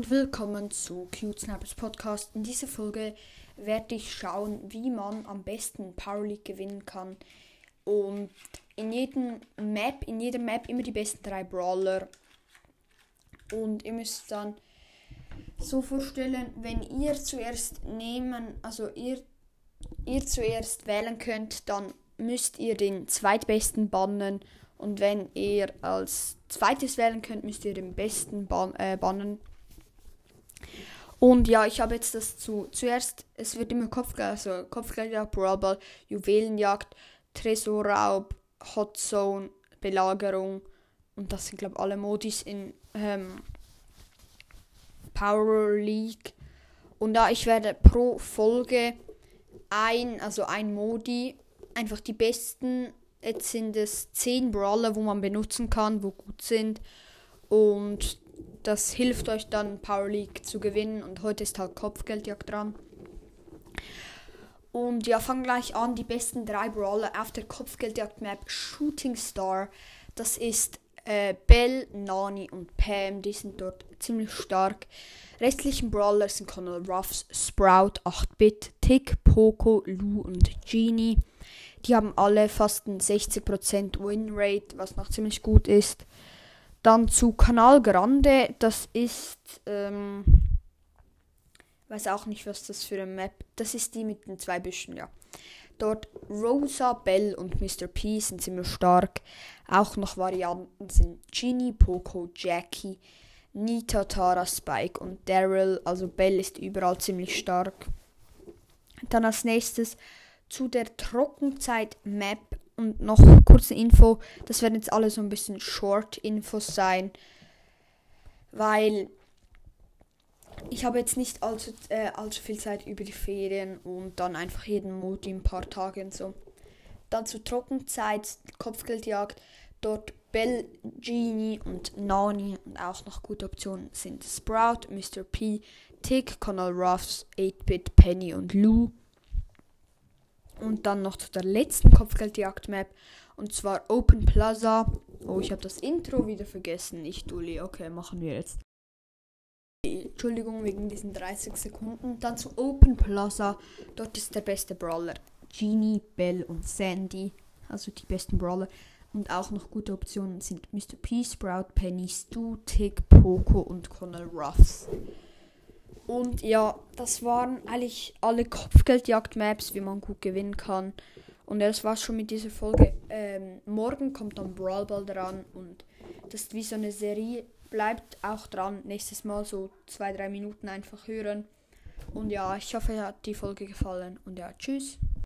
und willkommen zu Cute Snappers Podcast. In dieser Folge werde ich schauen, wie man am besten Power League gewinnen kann. Und in jedem Map, in jeder Map immer die besten drei Brawler. Und ihr müsst dann so vorstellen, wenn ihr zuerst nehmen, also ihr, ihr zuerst wählen könnt, dann müsst ihr den zweitbesten bannen. Und wenn ihr als zweites wählen könnt, müsst ihr den besten ban äh, bannen. Und ja, ich habe jetzt das zu. Zuerst, es wird immer Kopfgeld, also Kopfgeldjagd, Brawl Juwelenjagd, Tresorraub, Hot Zone, Belagerung. Und das sind, glaube ich, alle Modis in ähm, Power League. Und da ich werde pro Folge ein, also ein Modi, einfach die besten. Jetzt sind es 10 Brawler, wo man benutzen kann, wo gut sind. Und das hilft euch dann Power League zu gewinnen und heute ist halt Kopfgeldjagd dran. Und ja, fangen gleich an. Die besten drei Brawler auf der Kopfgeldjagd-Map Shooting Star. Das ist äh, Bell, Nani und Pam. Die sind dort ziemlich stark. Restlichen Brawler sind Colonel Ruffs, Sprout, 8-Bit, Tick, Poco, Lou und Genie. Die haben alle fast ein 60% Winrate, was noch ziemlich gut ist. Dann zu Kanal Grande, das ist, ähm, weiß auch nicht, was das für eine Map, das ist die mit den zwei Büschen, ja. Dort Rosa, Bell und Mr. P sind ziemlich stark. Auch noch Varianten sind Genie, Poco, Jackie, Nita, Tara, Spike und Daryl. Also Bell ist überall ziemlich stark. Dann als nächstes zu der Trockenzeit-Map und noch kurze Info, das werden jetzt alle so ein bisschen Short-Infos sein, weil ich habe jetzt nicht allzu, äh, allzu viel Zeit über die Ferien und dann einfach jeden Modi ein paar Tage und so. Dann zur Trockenzeit, Kopfgeldjagd, dort Bell, Genie und Nani und auch noch gute Optionen sind Sprout, Mr. P, Tick, Conal Ruffs, 8-Bit, Penny und Lou. Und dann noch zu der letzten Kopfgeldjagd-Map. Und zwar Open Plaza. Oh, ich habe das Intro wieder vergessen. Ich Dulli. Okay, machen wir jetzt. Entschuldigung wegen diesen 30 Sekunden. Dann zu Open Plaza. Dort ist der beste Brawler. Genie, Bell und Sandy. Also die besten Brawler. Und auch noch gute Optionen sind Mr. P, Sprout, Penny, Stu, Tick, Poco und Colonel Ruffs. Und ja, das waren eigentlich alle Kopfgeldjagd-Maps, wie man gut gewinnen kann. Und das war's schon mit dieser Folge. Ähm, morgen kommt dann Brawl Ball dran und das ist wie so eine Serie. Bleibt auch dran. Nächstes Mal so zwei, drei Minuten einfach hören. Und ja, ich hoffe, euch hat die Folge gefallen. Und ja, tschüss.